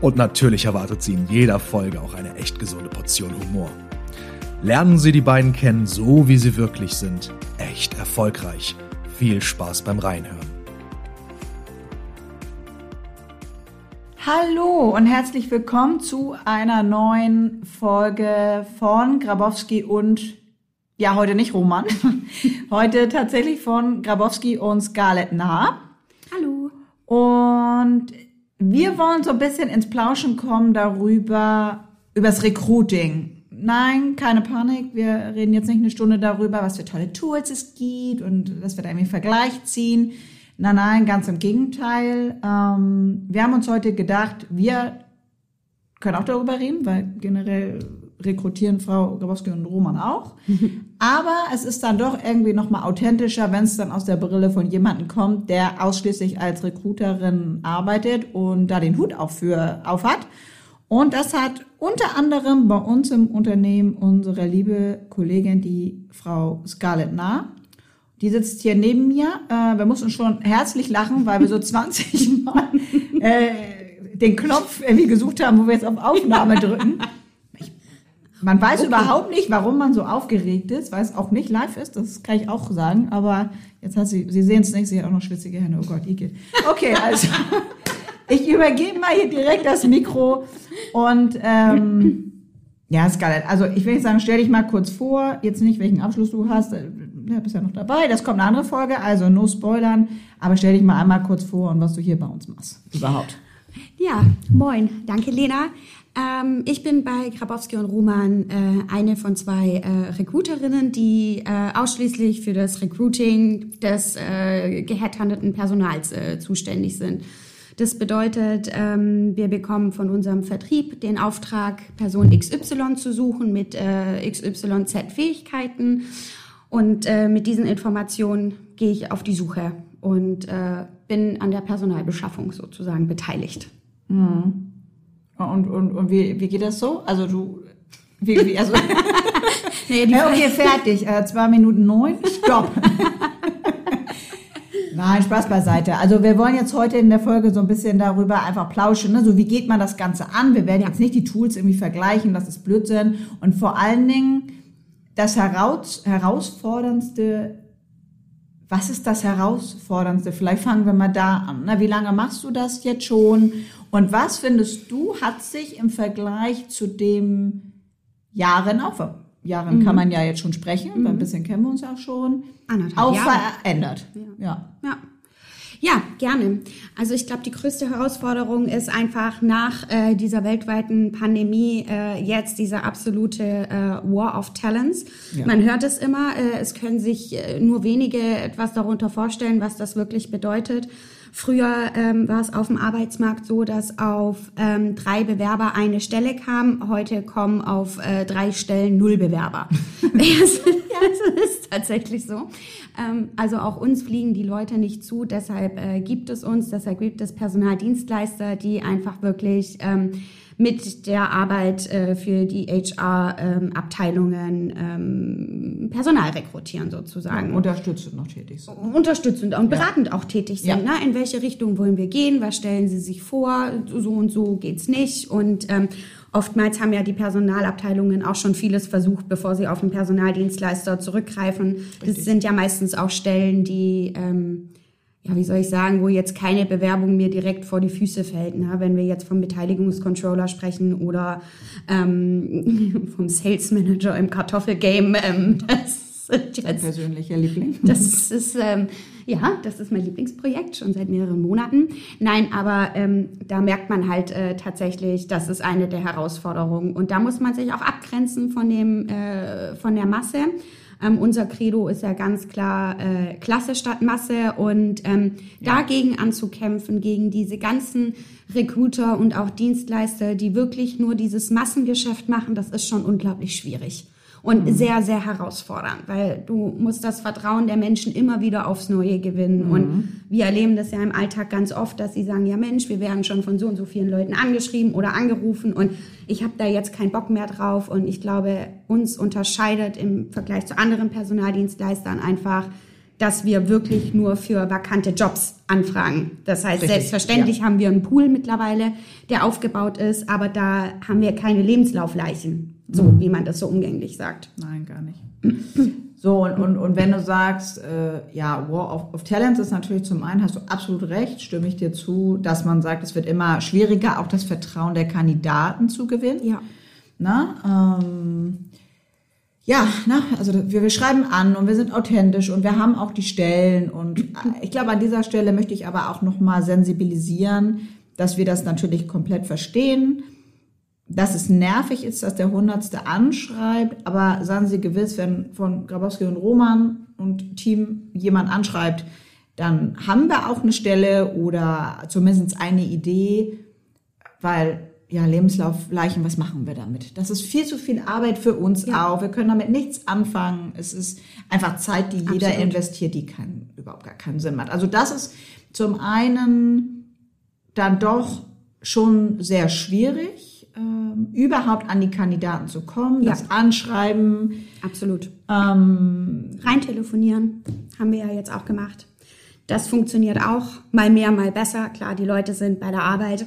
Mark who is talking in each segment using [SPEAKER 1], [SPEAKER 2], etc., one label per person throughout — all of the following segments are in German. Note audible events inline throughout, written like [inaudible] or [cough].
[SPEAKER 1] Und natürlich erwartet Sie in jeder Folge auch eine echt gesunde Portion Humor. Lernen Sie die beiden kennen, so wie sie wirklich sind. Echt erfolgreich. Viel Spaß beim Reinhören.
[SPEAKER 2] Hallo und herzlich willkommen zu einer neuen Folge von Grabowski und ja, heute nicht Roman. [laughs] Heute tatsächlich von Grabowski und Scarlett Nah.
[SPEAKER 3] Hallo.
[SPEAKER 2] Und wir wollen so ein bisschen ins Plauschen kommen darüber, übers Recruiting. Nein, keine Panik. Wir reden jetzt nicht eine Stunde darüber, was für tolle Tools es gibt und dass wir da irgendwie Vergleich ziehen. Nein, nein, ganz im Gegenteil. Ähm, wir haben uns heute gedacht, wir können auch darüber reden, weil generell rekrutieren Frau Grabowski und Roman auch. [laughs] Aber es ist dann doch irgendwie nochmal authentischer, wenn es dann aus der Brille von jemandem kommt, der ausschließlich als Recruiterin arbeitet und da den Hut auch für auf hat. Und das hat unter anderem bei uns im Unternehmen unsere liebe Kollegin, die Frau Scarlett Nah. Die sitzt hier neben mir. Äh, wir mussten schon herzlich lachen, weil wir so [laughs] 20 Mal äh, den Knopf irgendwie gesucht haben, wo wir jetzt auf Aufnahme drücken. [laughs] Man weiß okay. überhaupt nicht, warum man so aufgeregt ist, weil es auch nicht live ist, das kann ich auch sagen. Aber jetzt hat sie, Sie sehen es nicht, sie hat auch noch schwitzige Hände. Oh Gott, Igitt. Okay, also [laughs] ich übergebe mal hier direkt das Mikro und ähm, ja, Scarlett, also ich will nicht sagen, stell dich mal kurz vor, jetzt nicht, welchen Abschluss du hast, äh, du bist ja noch dabei, das kommt eine andere Folge, also no spoilern, aber stell dich mal einmal kurz vor und was du hier bei uns machst, überhaupt.
[SPEAKER 3] Ja, moin, danke Lena. Ähm, ich bin bei Grabowski und Ruman äh, eine von zwei äh, Recruiterinnen, die äh, ausschließlich für das Recruiting des äh, gehandhandelten Personals äh, zuständig sind. Das bedeutet, ähm, wir bekommen von unserem Vertrieb den Auftrag, Person XY zu suchen mit äh, XYZ-Fähigkeiten. Und äh, mit diesen Informationen gehe ich auf die Suche und bin an der Personalbeschaffung sozusagen beteiligt.
[SPEAKER 2] Mhm. Und, und, und wie, wie geht das so? Also du, wie, wie also, [laughs] nee, die okay, fertig, äh, zwei Minuten neun, stopp. [laughs] Nein, Spaß beiseite. Also wir wollen jetzt heute in der Folge so ein bisschen darüber einfach plauschen. Ne? So wie geht man das Ganze an? Wir werden jetzt nicht die Tools irgendwie vergleichen, das ist Blödsinn. Und vor allen Dingen das heraus, herausforderndste was ist das Herausforderndste? Vielleicht fangen wir mal da an. Ne? Wie lange machst du das jetzt schon? Und was findest du, hat sich im Vergleich zu dem Jahren, auch Jahren mhm. kann man ja jetzt schon sprechen, mhm. ein bisschen kennen wir uns ja schon, auch Jahre. verändert?
[SPEAKER 3] Ja. ja. ja. Ja, gerne. Also ich glaube, die größte Herausforderung ist einfach nach äh, dieser weltweiten Pandemie äh, jetzt diese absolute äh, War of Talents. Ja. Man hört es immer, äh, es können sich äh, nur wenige etwas darunter vorstellen, was das wirklich bedeutet. Früher ähm, war es auf dem Arbeitsmarkt so, dass auf ähm, drei Bewerber eine Stelle kam. Heute kommen auf äh, drei Stellen null Bewerber. [laughs] [laughs] ja, das ist tatsächlich so. Ähm, also auch uns fliegen die Leute nicht zu. Deshalb äh, gibt es uns, deshalb gibt es Personaldienstleister, die einfach wirklich ähm, mit der Arbeit äh, für die HR-Abteilungen ähm, Personal rekrutieren sozusagen.
[SPEAKER 2] Ja, unterstützend noch tätig sind.
[SPEAKER 3] Unterstützend und beratend ja. auch tätig sind. Ja. Ne? In welche Richtung wollen wir gehen? Was stellen Sie sich vor? So und so geht's nicht. Und ähm, oftmals haben ja die Personalabteilungen auch schon vieles versucht, bevor sie auf den Personaldienstleister zurückgreifen. Richtig. Das sind ja meistens auch Stellen, die ähm, ja, wie soll ich sagen, wo jetzt keine Bewerbung mir direkt vor die Füße fällt. Ne? Wenn wir jetzt vom Beteiligungscontroller sprechen oder ähm, [laughs] vom Sales Manager im Kartoffelgame. Ähm, [laughs] das
[SPEAKER 2] ist jetzt, persönlicher Liebling.
[SPEAKER 3] Das ist, ähm, ja, das ist mein Lieblingsprojekt schon seit mehreren Monaten. Nein, aber ähm, da merkt man halt äh, tatsächlich, das ist eine der Herausforderungen. Und da muss man sich auch abgrenzen von, dem, äh, von der Masse. Ähm, unser Credo ist ja ganz klar äh, Klasse statt Masse und ähm, ja. dagegen anzukämpfen, gegen diese ganzen Recruiter und auch Dienstleister, die wirklich nur dieses Massengeschäft machen, das ist schon unglaublich schwierig und mhm. sehr, sehr herausfordernd, weil du musst das Vertrauen der Menschen immer wieder aufs Neue gewinnen. Mhm. Und wir erleben das ja im Alltag ganz oft, dass sie sagen, ja Mensch, wir werden schon von so und so vielen Leuten angeschrieben oder angerufen und ich habe da jetzt keinen Bock mehr drauf. Und ich glaube, uns unterscheidet im Vergleich zu anderen Personaldienstleistern einfach, dass wir wirklich nur für vakante Jobs anfragen. Das heißt, Richtig, selbstverständlich ja. haben wir einen Pool mittlerweile, der aufgebaut ist, aber da haben wir keine Lebenslaufleichen. So, mhm. wie man das so umgänglich sagt.
[SPEAKER 2] Nein, gar nicht. So, und, und, und wenn du sagst, äh, ja, War of, of Talents ist natürlich zum einen, hast du absolut recht, stimme ich dir zu, dass man sagt, es wird immer schwieriger, auch das Vertrauen der Kandidaten zu gewinnen.
[SPEAKER 3] Ja.
[SPEAKER 2] Na, ähm, ja, na, also wir, wir schreiben an und wir sind authentisch und wir haben auch die Stellen und [laughs] ich glaube, an dieser Stelle möchte ich aber auch nochmal sensibilisieren, dass wir das natürlich komplett verstehen dass es nervig ist, dass der Hundertste anschreibt, aber sagen Sie gewiss, wenn von Grabowski und Roman und Team jemand anschreibt, dann haben wir auch eine Stelle oder zumindest eine Idee, weil ja, Lebenslaufleichen, was machen wir damit? Das ist viel zu viel Arbeit für uns ja. auch. Wir können damit nichts anfangen. Es ist einfach Zeit, die jeder Absolut. investiert, die kein, überhaupt gar keinen Sinn macht. Also das ist zum einen dann doch schon sehr schwierig ähm, überhaupt an die Kandidaten zu kommen, ja. das Anschreiben.
[SPEAKER 3] Absolut. Ähm, Rein telefonieren haben wir ja jetzt auch gemacht. Das funktioniert auch mal mehr, mal besser. Klar, die Leute sind bei der Arbeit.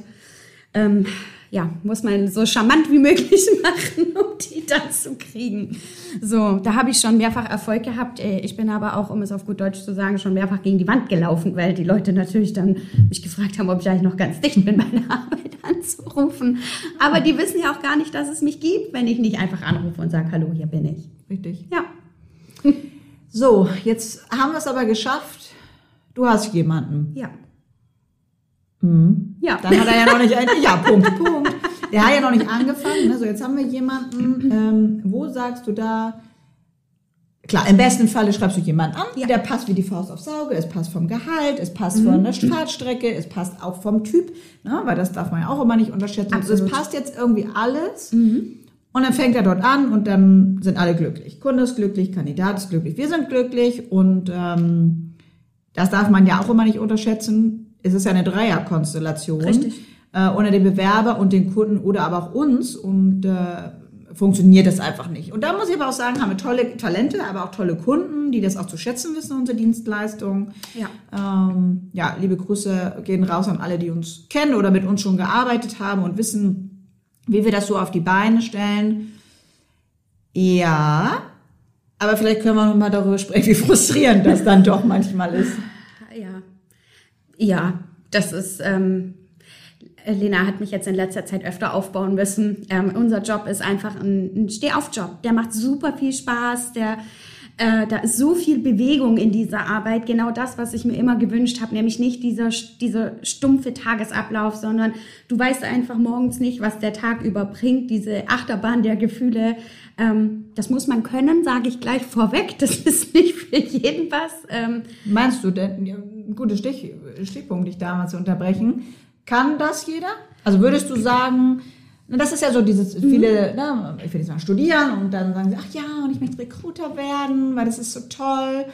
[SPEAKER 3] Ähm, ja, muss man so charmant wie möglich [laughs] machen, um die dann zu kriegen. So, da habe ich schon mehrfach Erfolg gehabt. Äh, ich bin aber auch, um es auf gut Deutsch zu sagen, schon mehrfach gegen die Wand gelaufen, weil die Leute natürlich dann mich gefragt haben, ob ich eigentlich noch ganz dicht bin [laughs] bei der Arbeit anzurufen. Aber die wissen ja auch gar nicht, dass es mich gibt, wenn ich nicht einfach anrufe und sage, hallo, hier bin ich.
[SPEAKER 2] Richtig.
[SPEAKER 3] Ja.
[SPEAKER 2] So, jetzt haben wir es aber geschafft. Du hast jemanden.
[SPEAKER 3] Ja.
[SPEAKER 2] Mhm. Ja. Dann hat er ja noch nicht, ja, Punkt, Punkt. Der hat ja noch nicht angefangen. Ne? So, jetzt haben wir jemanden, ähm, wo sagst du da, Klar, im besten Falle schreibst du jemanden an, ja. der passt wie die Faust aufs Auge, es passt vom Gehalt, es passt mhm. von der Fahrtstrecke, es passt auch vom Typ, ne? weil das darf man ja auch immer nicht unterschätzen. Also es passt jetzt irgendwie alles mhm. und dann fängt er dort an und dann sind alle glücklich. Kunde ist glücklich, Kandidat ist glücklich, wir sind glücklich und ähm, das darf man ja auch immer nicht unterschätzen es ist ja eine Dreierkonstellation.
[SPEAKER 3] Richtig.
[SPEAKER 2] Äh, ohne den Bewerber und den Kunden oder aber auch uns und äh, funktioniert das einfach nicht. Und da muss ich aber auch sagen, haben wir tolle Talente, aber auch tolle Kunden, die das auch zu schätzen wissen, unsere Dienstleistung.
[SPEAKER 3] Ja.
[SPEAKER 2] Ähm, ja, liebe Grüße gehen raus an alle, die uns kennen oder mit uns schon gearbeitet haben und wissen, wie wir das so auf die Beine stellen. Ja, aber vielleicht können wir noch mal darüber sprechen, [laughs] wie frustrierend das dann doch manchmal ist.
[SPEAKER 3] Ja, das ist. Ähm, Lena hat mich jetzt in letzter Zeit öfter aufbauen müssen. Ähm, unser Job ist einfach ein, ein Steh-auf-Job. Der macht super viel Spaß. Der äh, da ist so viel Bewegung in dieser Arbeit. Genau das, was ich mir immer gewünscht habe, nämlich nicht dieser, dieser stumpfe Tagesablauf, sondern du weißt einfach morgens nicht, was der Tag überbringt. Diese Achterbahn der Gefühle, ähm, das muss man können, sage ich gleich vorweg. Das [laughs] ist nicht für jeden was. Ähm,
[SPEAKER 2] Meinst du denn, ja, guter Stich, Stichpunkt, dich damals zu unterbrechen. Kann das jeder? Also würdest du sagen, das ist ja so dieses, viele, mhm. ne, ich will jetzt mal studieren und dann sagen sie, ach ja, und ich möchte Recruiter werden, weil das ist so toll.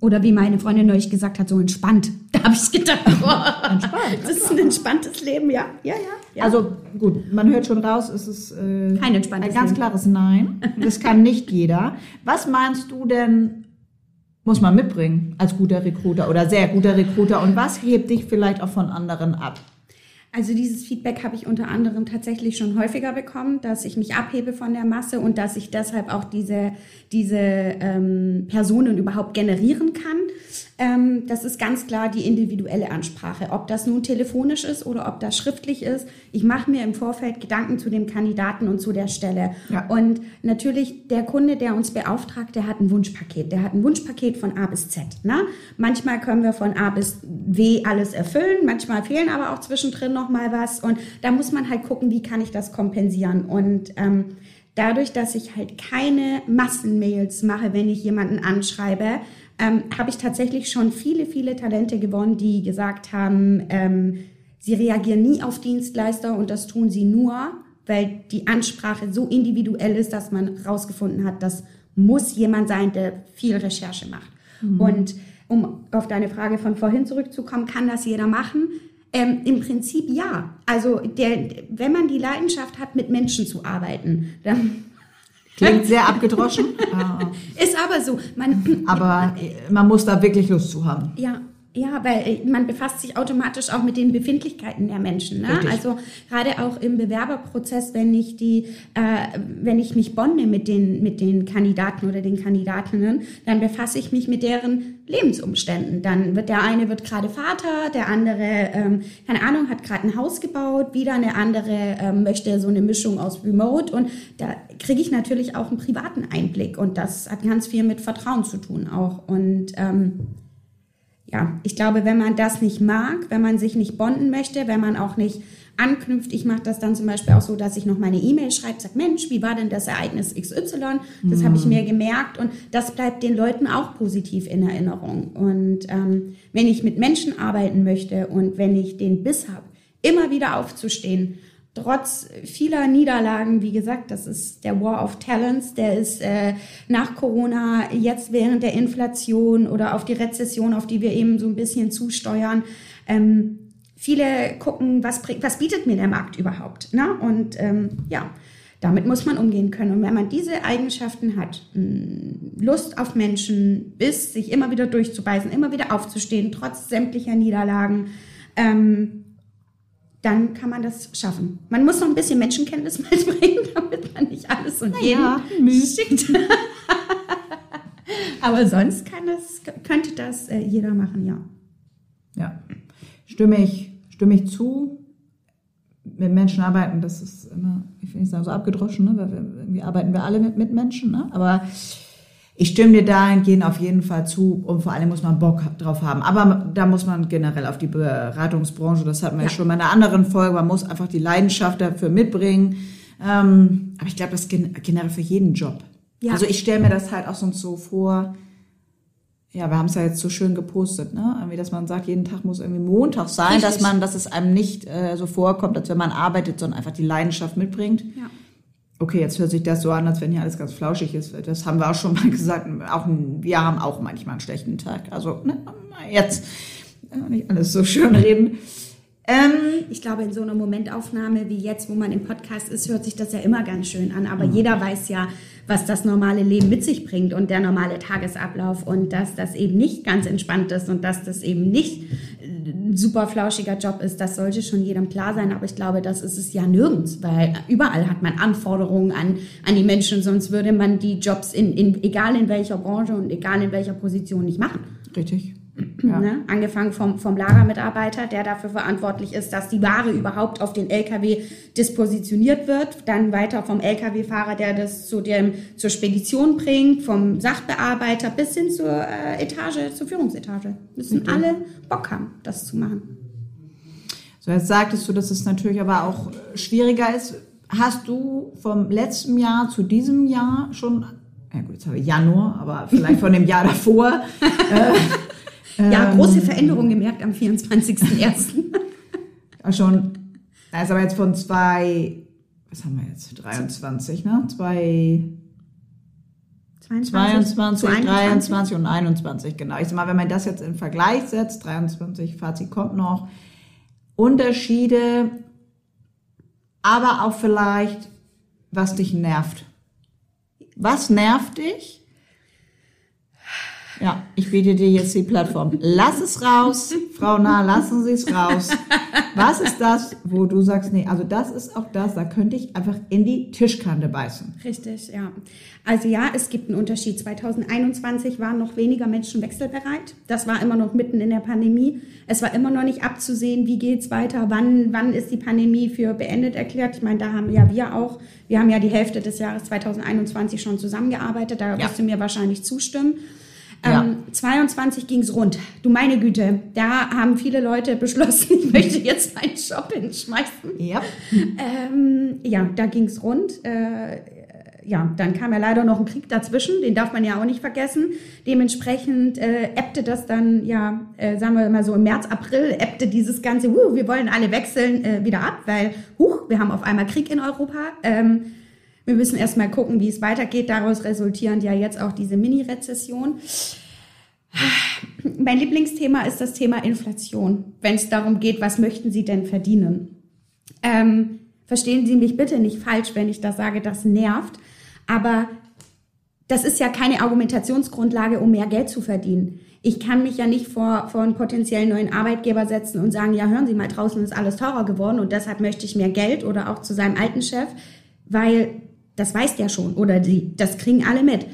[SPEAKER 3] Oder wie meine Freundin neulich gesagt hat, so entspannt. [laughs] Da habe ich gedacht, boah, entspannt. Das ist ein entspanntes Leben, ja. Ja, ja. ja.
[SPEAKER 2] Also gut, man hört schon raus, es ist äh,
[SPEAKER 3] Kein entspanntes
[SPEAKER 2] ein ganz
[SPEAKER 3] Leben.
[SPEAKER 2] klares Nein. Das kann nicht jeder. Was meinst du denn, muss man mitbringen als guter Recruiter oder sehr guter Recruiter? Und was hebt dich vielleicht auch von anderen ab?
[SPEAKER 3] Also dieses Feedback habe ich unter anderem tatsächlich schon häufiger bekommen, dass ich mich abhebe von der Masse und dass ich deshalb auch diese, diese ähm, Personen überhaupt generieren kann. Ähm, das ist ganz klar die individuelle Ansprache. Ob das nun telefonisch ist oder ob das schriftlich ist. Ich mache mir im Vorfeld Gedanken zu dem Kandidaten und zu der Stelle. Ja. Und natürlich der Kunde, der uns beauftragt, der hat ein Wunschpaket. Der hat ein Wunschpaket von A bis Z. Ne? Manchmal können wir von A bis W alles erfüllen, manchmal fehlen aber auch zwischendrin noch mal was. Und da muss man halt gucken, wie kann ich das kompensieren. Und ähm, dadurch, dass ich halt keine Massenmails mache, wenn ich jemanden anschreibe, ähm, habe ich tatsächlich schon viele, viele Talente gewonnen, die gesagt haben, ähm, sie reagieren nie auf Dienstleister und das tun sie nur, weil die Ansprache so individuell ist, dass man rausgefunden hat, das muss jemand sein, der viel Recherche macht. Mhm. Und um auf deine Frage von vorhin zurückzukommen, kann das jeder machen? Ähm, Im Prinzip ja. Also der, wenn man die Leidenschaft hat, mit Menschen zu arbeiten, dann
[SPEAKER 2] Klingt sehr abgedroschen. [laughs]
[SPEAKER 3] Ist aber so.
[SPEAKER 2] Man, aber man muss da wirklich Lust zu haben.
[SPEAKER 3] Ja, ja, weil äh, man befasst sich automatisch auch mit den Befindlichkeiten der Menschen. Ne? Also gerade auch im Bewerberprozess, wenn ich die, äh, wenn ich mich bonde mit den mit den Kandidaten oder den Kandidatinnen, dann befasse ich mich mit deren Lebensumständen. Dann wird der eine wird gerade Vater, der andere, ähm, keine Ahnung, hat gerade ein Haus gebaut, wieder eine andere ähm, möchte so eine Mischung aus Remote und da kriege ich natürlich auch einen privaten Einblick und das hat ganz viel mit Vertrauen zu tun auch und ähm, ja, ich glaube, wenn man das nicht mag, wenn man sich nicht bonden möchte, wenn man auch nicht anknüpft, ich mache das dann zum Beispiel auch so, dass ich noch meine E-Mail schreibe, sage, Mensch, wie war denn das Ereignis XY? Das mhm. habe ich mir gemerkt und das bleibt den Leuten auch positiv in Erinnerung. Und ähm, wenn ich mit Menschen arbeiten möchte und wenn ich den Biss habe, immer wieder aufzustehen trotz vieler Niederlagen, wie gesagt, das ist der War of Talents, der ist äh, nach Corona, jetzt während der Inflation oder auf die Rezession, auf die wir eben so ein bisschen zusteuern. Ähm, viele gucken, was, was bietet mir der Markt überhaupt? Ne? Und ähm, ja, damit muss man umgehen können. Und wenn man diese Eigenschaften hat, Lust auf Menschen, Biss, sich immer wieder durchzubeißen, immer wieder aufzustehen, trotz sämtlicher Niederlagen, ähm, dann kann man das schaffen. Man muss noch ein bisschen Menschenkenntnis [laughs] mitbringen, damit man nicht alles und
[SPEAKER 2] naja,
[SPEAKER 3] jeden schickt. [laughs] Aber sonst kann das, könnte das äh, jeder machen, ja.
[SPEAKER 2] Ja, stimme ich, stimme ich zu. Mit Menschen arbeiten, das ist immer, ich will nicht sagen, so abgedroschen, ne? weil wir, irgendwie arbeiten wir alle mit, mit Menschen, ne? aber ich stimme dir dahingehend auf jeden Fall zu und vor allem muss man Bock drauf haben. Aber da muss man generell auf die Beratungsbranche, das hatten wir ja. schon in einer anderen Folge, man muss einfach die Leidenschaft dafür mitbringen. Ähm, aber ich glaube, das ist generell für jeden Job. Ja. Also ich stelle mir das halt auch sonst so vor, ja, wir haben es ja jetzt so schön gepostet, ne? Irgendwie, dass man sagt, jeden Tag muss irgendwie Montag sein, Richtig. dass man, dass es einem nicht äh, so vorkommt, als wenn man arbeitet, sondern einfach die Leidenschaft mitbringt. Ja okay, jetzt hört sich das so an, als wenn hier alles ganz flauschig ist. Das haben wir auch schon mal [laughs] gesagt. Auch, wir haben auch manchmal einen schlechten Tag. Also ne, jetzt nicht alles so schön reden.
[SPEAKER 3] Ähm, ich glaube, in so einer Momentaufnahme wie jetzt, wo man im Podcast ist, hört sich das ja immer ganz schön an. Aber mhm. jeder weiß ja, was das normale Leben mit sich bringt und der normale Tagesablauf und dass das eben nicht ganz entspannt ist und dass das eben nicht ein super flauschiger Job ist. Das sollte schon jedem klar sein. Aber ich glaube, das ist es ja nirgends, weil überall hat man Anforderungen an, an die Menschen, sonst würde man die Jobs in, in, egal in welcher Branche und egal in welcher Position nicht machen.
[SPEAKER 2] Richtig.
[SPEAKER 3] Ja. Ne? Angefangen vom, vom Lagermitarbeiter, der dafür verantwortlich ist, dass die Ware überhaupt auf den LKW dispositioniert wird. Dann weiter vom LKW-Fahrer, der das zu dem, zur Spedition bringt, vom Sachbearbeiter bis hin zur äh, Etage, zur Führungsetage. Müssen okay. alle Bock haben, das zu machen.
[SPEAKER 2] So, jetzt sagtest du, dass es natürlich aber auch schwieriger ist. Hast du vom letzten Jahr zu diesem Jahr schon, ja gut, jetzt habe ich Januar, aber vielleicht von dem Jahr davor, [laughs] äh,
[SPEAKER 3] ja, große ähm, Veränderungen gemerkt am 24.01. [laughs]
[SPEAKER 2] schon, ist aber jetzt von zwei, was haben wir jetzt, 23, ne? Zwei, 22, 22 23 und 21, genau. Ich sag mal, wenn man das jetzt in Vergleich setzt, 23, Fazit kommt noch, Unterschiede, aber auch vielleicht, was dich nervt. Was nervt dich? Ja, ich biete dir jetzt die Plattform. Lass es raus, Frau Nah, lassen Sie es raus. Was ist das, wo du sagst, nee, also das ist auch das, da könnte ich einfach in die Tischkante beißen.
[SPEAKER 3] Richtig, ja. Also ja, es gibt einen Unterschied. 2021 waren noch weniger Menschen wechselbereit. Das war immer noch mitten in der Pandemie. Es war immer noch nicht abzusehen, wie geht's weiter, wann, wann ist die Pandemie für beendet erklärt. Ich meine, da haben ja wir auch, wir haben ja die Hälfte des Jahres 2021 schon zusammengearbeitet, da ja. wirst du mir wahrscheinlich zustimmen. Ja. Ähm, 22 ging's rund. Du meine Güte, da haben viele Leute beschlossen, [laughs] ich möchte jetzt meinen Job hinschmeißen. Ja, ähm, ja da ging's rund. Äh, ja, dann kam ja leider noch ein Krieg dazwischen, den darf man ja auch nicht vergessen. Dementsprechend äh, ebbte das dann, ja, äh, sagen wir mal so im März, April, ebbte dieses ganze, uh, wir wollen alle wechseln, äh, wieder ab, weil, huch, wir haben auf einmal Krieg in Europa. Ähm, wir müssen erstmal gucken, wie es weitergeht. Daraus resultierend ja jetzt auch diese Mini-Rezession. Mein Lieblingsthema ist das Thema Inflation, wenn es darum geht, was möchten Sie denn verdienen? Ähm, verstehen Sie mich bitte nicht falsch, wenn ich da sage, das nervt, aber das ist ja keine Argumentationsgrundlage, um mehr Geld zu verdienen. Ich kann mich ja nicht vor, vor einen potenziellen neuen Arbeitgeber setzen und sagen, ja, hören Sie mal, draußen ist alles teurer geworden und deshalb möchte ich mehr Geld oder auch zu seinem alten Chef, weil das weiß der schon oder die, das kriegen alle mit.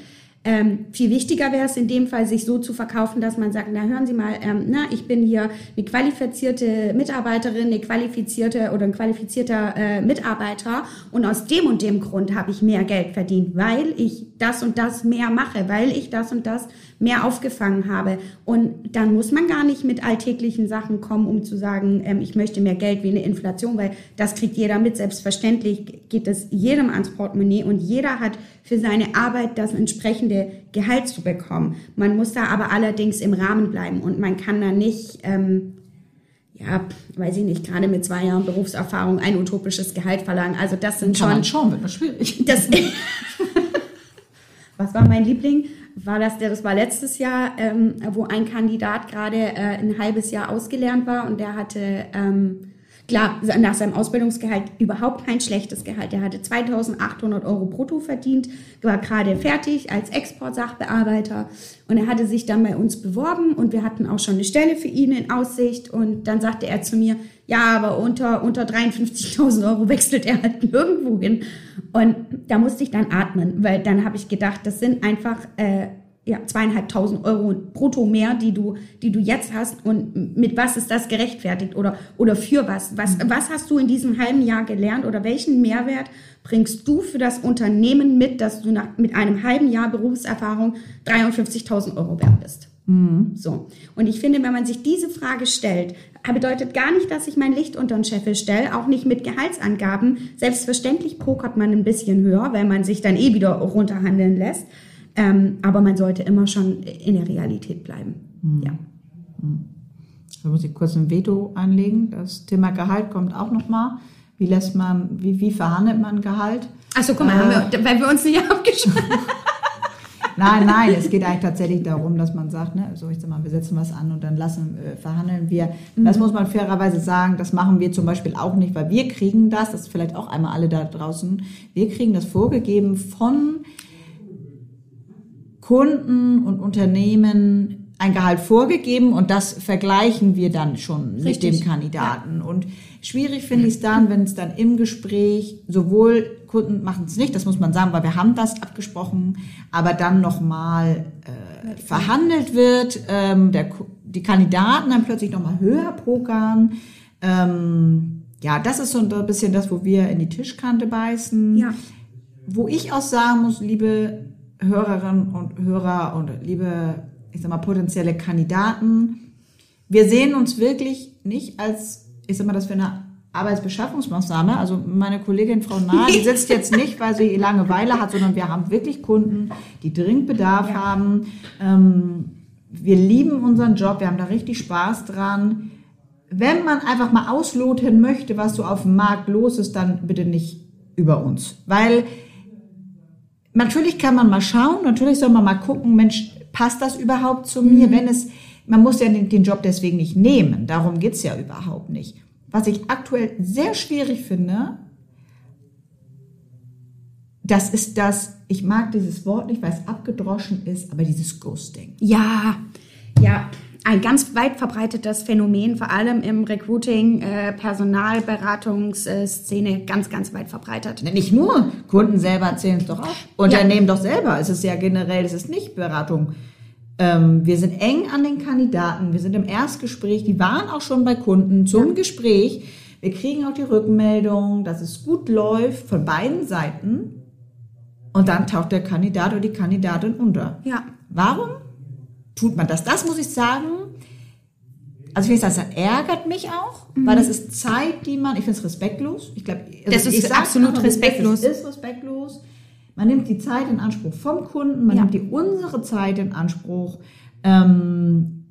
[SPEAKER 3] Ähm, viel wichtiger wäre es in dem Fall, sich so zu verkaufen, dass man sagt, na hören Sie mal, ähm, na, ich bin hier eine qualifizierte Mitarbeiterin, eine qualifizierte oder ein qualifizierter äh, Mitarbeiter und aus dem und dem Grund habe ich mehr Geld verdient, weil ich das und das mehr mache, weil ich das und das mehr aufgefangen habe. Und dann muss man gar nicht mit alltäglichen Sachen kommen, um zu sagen, ähm, ich möchte mehr Geld wie eine Inflation, weil das kriegt jeder mit. Selbstverständlich geht es jedem ans Portemonnaie und jeder hat für seine Arbeit das entsprechende Gehalt zu bekommen. Man muss da aber allerdings im Rahmen bleiben und man kann da nicht, ähm, ja, weiß ich nicht, gerade mit zwei Jahren Berufserfahrung ein utopisches Gehalt verlangen. Also das sind
[SPEAKER 2] Kann
[SPEAKER 3] schon...
[SPEAKER 2] man schauen, wird das schwierig.
[SPEAKER 3] Das, [laughs] was war mein Liebling? War das, das war letztes Jahr, ähm, wo ein Kandidat gerade äh, ein halbes Jahr ausgelernt war und der hatte ähm, Klar, nach seinem Ausbildungsgehalt überhaupt kein schlechtes Gehalt. Er hatte 2800 Euro brutto verdient, war gerade fertig als Exportsachbearbeiter und er hatte sich dann bei uns beworben und wir hatten auch schon eine Stelle für ihn in Aussicht und dann sagte er zu mir, ja, aber unter, unter 53.000 Euro [laughs] wechselt er halt nirgendwo hin. Und da musste ich dann atmen, weil dann habe ich gedacht, das sind einfach... Äh, ja, zweieinhalbtausend Euro brutto mehr, die du, die du jetzt hast und mit was ist das gerechtfertigt oder, oder für was? Was, mhm. was hast du in diesem halben Jahr gelernt oder welchen Mehrwert bringst du für das Unternehmen mit, dass du nach, mit einem halben Jahr Berufserfahrung 53.000 Euro wert bist? Mhm. So. Und ich finde, wenn man sich diese Frage stellt, bedeutet gar nicht, dass ich mein Licht unter den Scheffel stelle, auch nicht mit Gehaltsangaben. Selbstverständlich pokert man ein bisschen höher, weil man sich dann eh wieder runterhandeln lässt. Ähm, aber man sollte immer schon in der Realität bleiben. Mhm. Ja.
[SPEAKER 2] Hm. Da muss ich kurz ein Veto einlegen. Das Thema Gehalt kommt auch nochmal. Wie lässt man, wie, wie verhandelt man Gehalt?
[SPEAKER 3] Achso, guck mal, äh, wir, weil wir uns nicht [laughs] abgeschaut
[SPEAKER 2] Nein, nein, es geht eigentlich tatsächlich darum, dass man sagt, ne, so ich sag mal, wir setzen was an und dann lassen, äh, verhandeln wir. Mhm. Das muss man fairerweise sagen, das machen wir zum Beispiel auch nicht, weil wir kriegen das, das ist vielleicht auch einmal alle da draußen, wir kriegen das vorgegeben von Kunden und Unternehmen ein Gehalt vorgegeben und das vergleichen wir dann schon Richtig. mit dem Kandidaten. Ja. Und schwierig finde ich es dann, wenn es dann im Gespräch sowohl Kunden machen es nicht, das muss man sagen, weil wir haben das abgesprochen, aber dann nochmal äh, verhandelt wird, ähm, der, die Kandidaten dann plötzlich nochmal höher pokern. Ähm, ja, das ist so ein bisschen das, wo wir in die Tischkante beißen. Ja. Wo ich auch sagen muss, liebe Hörerinnen und Hörer und liebe, ich sag mal, potenzielle Kandidaten, wir sehen uns wirklich nicht als, ich sag mal, das für eine Arbeitsbeschaffungsmaßnahme. Also meine Kollegin Frau Nahe, die [laughs] sitzt jetzt nicht, weil sie Langeweile hat, sondern wir haben wirklich Kunden, die dringend Bedarf ja. haben. Ähm, wir lieben unseren Job, wir haben da richtig Spaß dran. Wenn man einfach mal ausloten möchte, was so auf dem Markt los ist, dann bitte nicht über uns. Weil natürlich kann man mal schauen, natürlich soll man mal gucken, Mensch, passt das überhaupt zu mir? Mhm. Wenn es, man muss ja den, den Job deswegen nicht nehmen, darum geht's ja überhaupt nicht. Was ich aktuell sehr schwierig finde, das ist das, ich mag dieses Wort nicht, weil es abgedroschen ist, aber dieses Ghosting.
[SPEAKER 3] Ja, ja, ein ganz weit verbreitetes Phänomen, vor allem im Recruiting, äh, Personalberatungsszene, ganz, ganz weit verbreitet.
[SPEAKER 2] Nicht nur, Kunden selber erzählen es doch auch. Unternehmen ja. doch selber. Es ist ja generell, es ist nicht Beratung. Ähm, wir sind eng an den Kandidaten, wir sind im Erstgespräch, die waren auch schon bei Kunden zum ja. Gespräch. Wir kriegen auch die Rückmeldung, dass es gut läuft von beiden Seiten. Und dann taucht der Kandidat oder die Kandidatin unter.
[SPEAKER 3] Ja.
[SPEAKER 2] Warum? Tut man das. Das muss ich sagen. Also ich finde, das ärgert mich auch, mhm. weil das ist Zeit, die man, ich finde es respektlos. Ich glaube,
[SPEAKER 3] also das ist absolut respektlos.
[SPEAKER 2] Das ist respektlos. Man nimmt die Zeit in Anspruch vom Kunden, man
[SPEAKER 3] Ja.
[SPEAKER 2] nimmt die unsere Zeit in Anspruch. Ähm,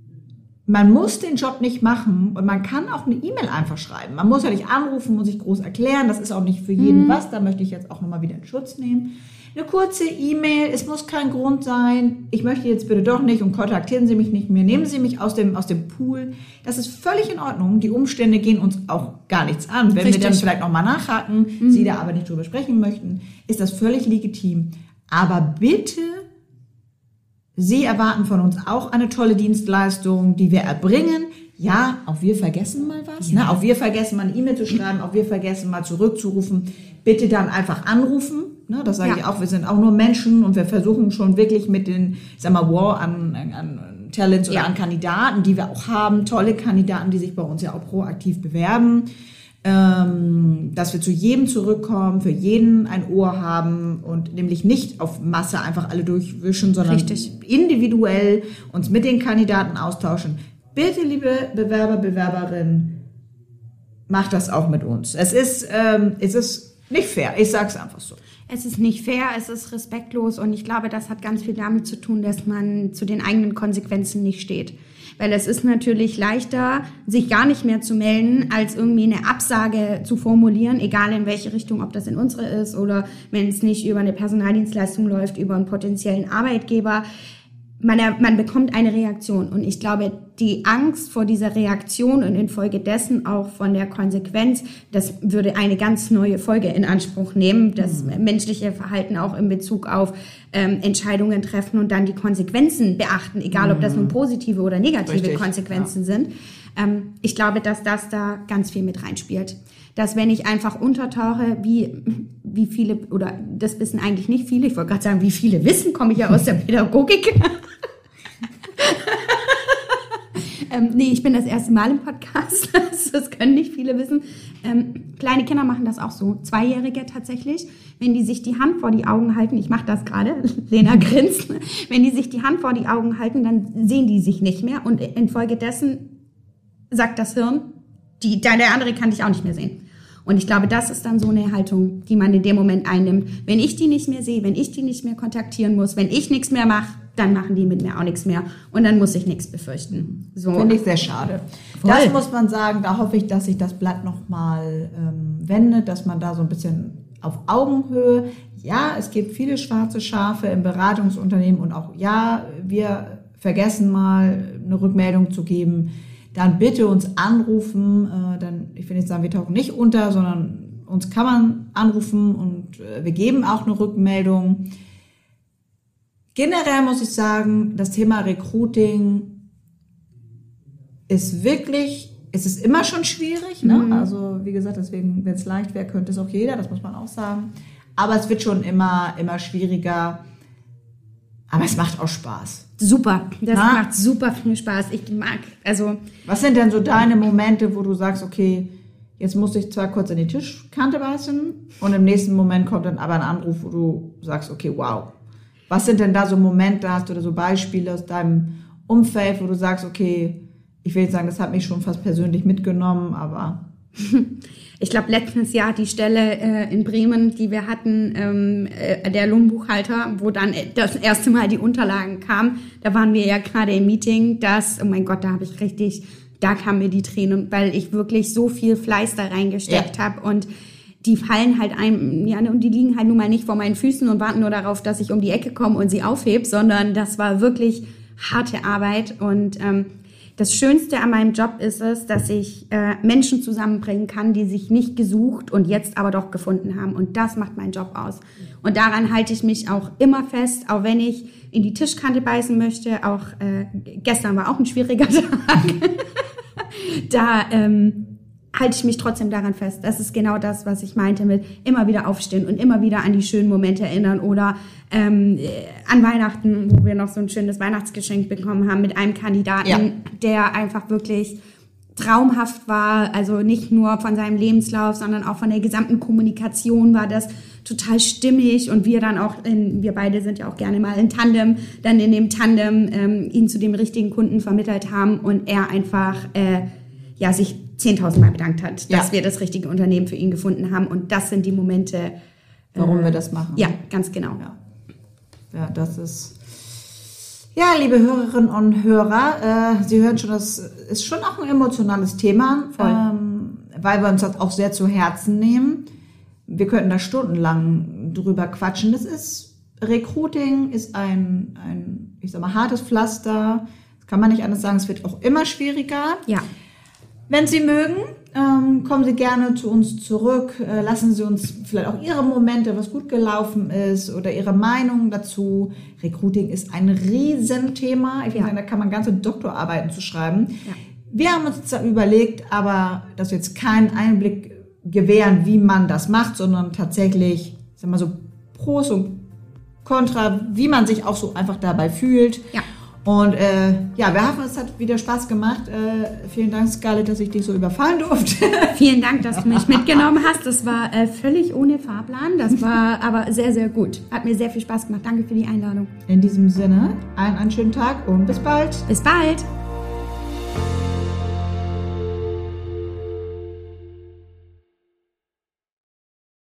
[SPEAKER 2] man muss den Job nicht machen und man kann auch eine E-Mail einfach schreiben. Man muss ja nicht anrufen und sich groß erklären. Das ist auch nicht für jeden was. Da möchte ich jetzt auch nochmal wieder in Schutz nehmen. Eine kurze E-Mail, es muss kein Grund sein. Ich möchte jetzt bitte doch nicht und kontaktieren Sie mich nicht mehr. Nehmen Sie mich aus dem, aus dem Pool. Das ist völlig in Ordnung. Die Umstände gehen uns auch gar nichts an. Wenn wir
[SPEAKER 3] Richtig.
[SPEAKER 2] dann vielleicht nochmal nachhaken, Sie da aber nicht drüber sprechen möchten, ist das völlig legitim. Aber bitte Sie erwarten von uns auch eine tolle Dienstleistung, die wir erbringen. Ja, auch wir vergessen mal was. Ne? Auch wir vergessen mal eine E-Mail zu schreiben, auch wir vergessen mal zurückzurufen. Bitte dann einfach anrufen. Ne? Das sage
[SPEAKER 3] Ja.
[SPEAKER 2] ich auch. Wir sind auch nur Menschen und wir versuchen schon wirklich mit den, ich sag mal, War an, an, Talents oder
[SPEAKER 3] Ja.
[SPEAKER 2] an Kandidaten, die wir auch haben, tolle Kandidaten, die sich bei uns ja auch proaktiv bewerben ähm, dass wir zu jedem zurückkommen, für jeden ein Ohr haben und nämlich nicht auf Masse einfach alle durchwischen, sondern
[SPEAKER 3] Richtig.
[SPEAKER 2] individuell uns mit den Kandidaten austauschen. Bitte, liebe Bewerber, Bewerberinnen, macht das auch mit uns. Es ist, ähm, es ist nicht fair. Ich sag's einfach so.
[SPEAKER 3] Es ist nicht fair, es ist respektlos und ich glaube, das hat ganz viel damit zu tun, dass man zu den eigenen Konsequenzen nicht steht. Weil es ist natürlich leichter, sich gar nicht mehr zu melden, als irgendwie eine Absage zu formulieren, egal in welche Richtung, ob das in unsere ist oder wenn es nicht über eine Personaldienstleistung läuft, über einen potenziellen Arbeitgeber. Man, man bekommt eine Reaktion. Und ich glaube, die Angst vor dieser Reaktion und infolgedessen auch von der Konsequenz, das würde eine ganz neue Folge in Anspruch nehmen, das menschliche Verhalten auch in Bezug auf ähm, Entscheidungen treffen und dann die Konsequenzen beachten, egal ob das nun positive oder negative
[SPEAKER 2] Richtig,
[SPEAKER 3] Konsequenzen sind. Ähm, ich glaube, dass das da ganz viel mit reinspielt. Dass wenn ich einfach untertauche, wie, wie viele, oder das wissen eigentlich nicht viele, ich wollte gerade sagen, wie viele wissen, komme ich ja aus der [laughs] Pädagogik. [laughs] ähm, nee, ich bin das erste Mal im Podcast, [laughs] das können nicht viele wissen. Ähm, kleine Kinder machen das auch so, Zweijährige tatsächlich. Wenn die sich die Hand vor die Augen halten, ich mache das gerade, Lena grinst, wenn die sich die Hand vor die Augen halten, dann sehen die sich nicht mehr und infolgedessen sagt das Hirn, die, der der andere kann dich auch nicht mehr sehen. Und ich glaube, das ist dann so eine Haltung, die man in dem Moment einnimmt. Wenn ich die nicht mehr sehe, wenn ich die nicht mehr kontaktieren muss, wenn ich nichts mehr mache, dann machen die mit mir auch nichts mehr. Und dann muss ich nichts befürchten. So.
[SPEAKER 2] Finde ich sehr schade.
[SPEAKER 3] Voll.
[SPEAKER 2] Das muss man sagen, da hoffe ich, dass sich das Blatt nochmal ähm, wendet, dass man da so ein bisschen auf Augenhöhe, ja, es gibt viele schwarze Schafe im Beratungsunternehmen und auch, ja, wir vergessen mal eine Rückmeldung zu geben, dann bitte uns anrufen, äh, dann, ich will nicht sagen, wir tauchen nicht unter, sondern uns kann man anrufen und äh, wir geben auch eine Rückmeldung. Generell muss ich sagen, das Thema Recruiting ist wirklich, es ist immer schon schwierig. Ne? Also wie gesagt, deswegen, wenn es leicht wäre, könnte es auch jeder, das muss man auch sagen. Aber es wird schon immer, immer schwieriger. Aber es macht auch Spaß.
[SPEAKER 3] Super. Das
[SPEAKER 2] Na?
[SPEAKER 3] macht super viel Spaß. Ich mag, also
[SPEAKER 2] Was sind denn so deine Momente, wo du sagst, okay, jetzt muss ich zwar kurz in die Tischkante beißen und im nächsten Moment kommt dann aber ein Anruf, wo du sagst, okay, wow. Was sind denn da so Momente, hast du da so Beispiele aus deinem Umfeld, wo du sagst, okay, ich will nicht sagen, das hat mich schon fast persönlich mitgenommen, aber [laughs]
[SPEAKER 3] Ich glaube, letztes Jahr die Stelle äh, in Bremen, die wir hatten, ähm, äh, der Lohnbuchhalter, wo dann äh, das erste Mal die Unterlagen kamen, da waren wir ja gerade im Meeting, das, oh mein Gott, da habe ich richtig, da kamen mir die Tränen, weil ich wirklich so viel Fleiß da reingesteckt
[SPEAKER 2] Ja.
[SPEAKER 3] habe und die fallen halt einem, ja, und die liegen halt nun mal nicht vor meinen Füßen und warten nur darauf, dass ich um die Ecke komme und sie aufhebe, sondern das war wirklich harte Arbeit. Und ähm, das Schönste an meinem Job ist es, dass ich äh, Menschen zusammenbringen kann, die sich nicht gesucht und jetzt aber doch gefunden haben. Und das macht meinen Job aus. Und daran halte ich mich auch immer fest, auch wenn ich in die Tischkante beißen möchte. Auch äh, gestern war auch ein schwieriger [laughs] Tag. da ähm, halte ich mich trotzdem daran fest. Das ist genau das, was ich meinte mit immer wieder aufstehen und immer wieder an die schönen Momente erinnern oder ähm, äh, an Weihnachten, wo wir noch so ein schönes Weihnachtsgeschenk bekommen haben mit einem Kandidaten,
[SPEAKER 2] Ja.
[SPEAKER 3] der einfach wirklich traumhaft war, also nicht nur von seinem Lebenslauf, sondern auch von der gesamten Kommunikation war das total stimmig und wir dann auch, in, wir beide sind ja auch gerne mal in Tandem, dann in dem Tandem ähm, ihn zu dem richtigen Kunden vermittelt haben und er einfach äh, ja sich 10.000 Mal bedankt hat, dass
[SPEAKER 2] Ja.
[SPEAKER 3] wir das richtige Unternehmen für ihn gefunden haben und das sind die Momente,
[SPEAKER 2] warum wir das machen.
[SPEAKER 3] Ja, ganz genau.
[SPEAKER 2] Ja, ja das ist. Ja, liebe Hörerinnen und Hörer, äh, Sie hören schon, das ist schon auch ein emotionales Thema, ähm, weil wir uns das auch sehr zu Herzen nehmen. Wir könnten da stundenlang drüber quatschen. Das ist Recruiting ist ein, ein, ich sag mal, hartes Pflaster. Das kann man nicht anders sagen. Es wird auch immer schwieriger.
[SPEAKER 3] Ja.
[SPEAKER 2] Wenn Sie mögen, ähm, kommen Sie gerne zu uns zurück. Äh, lassen Sie uns vielleicht auch Ihre Momente, was gut gelaufen ist oder Ihre Meinung dazu. Recruiting ist ein Riesenthema. Ich
[SPEAKER 3] Ja.
[SPEAKER 2] meine, da kann man ganze Doktorarbeiten zu schreiben.
[SPEAKER 3] Ja.
[SPEAKER 2] Wir haben uns da überlegt, aber dass wir jetzt keinen Einblick gewähren, wie man das macht, sondern tatsächlich, ich sag mal so, Pros und Contra, wie man sich auch so einfach dabei fühlt.
[SPEAKER 3] Ja.
[SPEAKER 2] Und äh, ja, wir hoffen, es hat wieder Spaß gemacht. Äh, vielen Dank, Scarlett, dass ich dich so überfallen durfte. [laughs]
[SPEAKER 3] Vielen Dank, dass du mich mitgenommen hast. Das war äh, völlig ohne Fahrplan. Das war aber sehr, sehr gut. Hat mir sehr viel Spaß gemacht. Danke für die Einladung.
[SPEAKER 2] In diesem Sinne, einen, einen schönen Tag und bis bald.
[SPEAKER 3] Bis bald.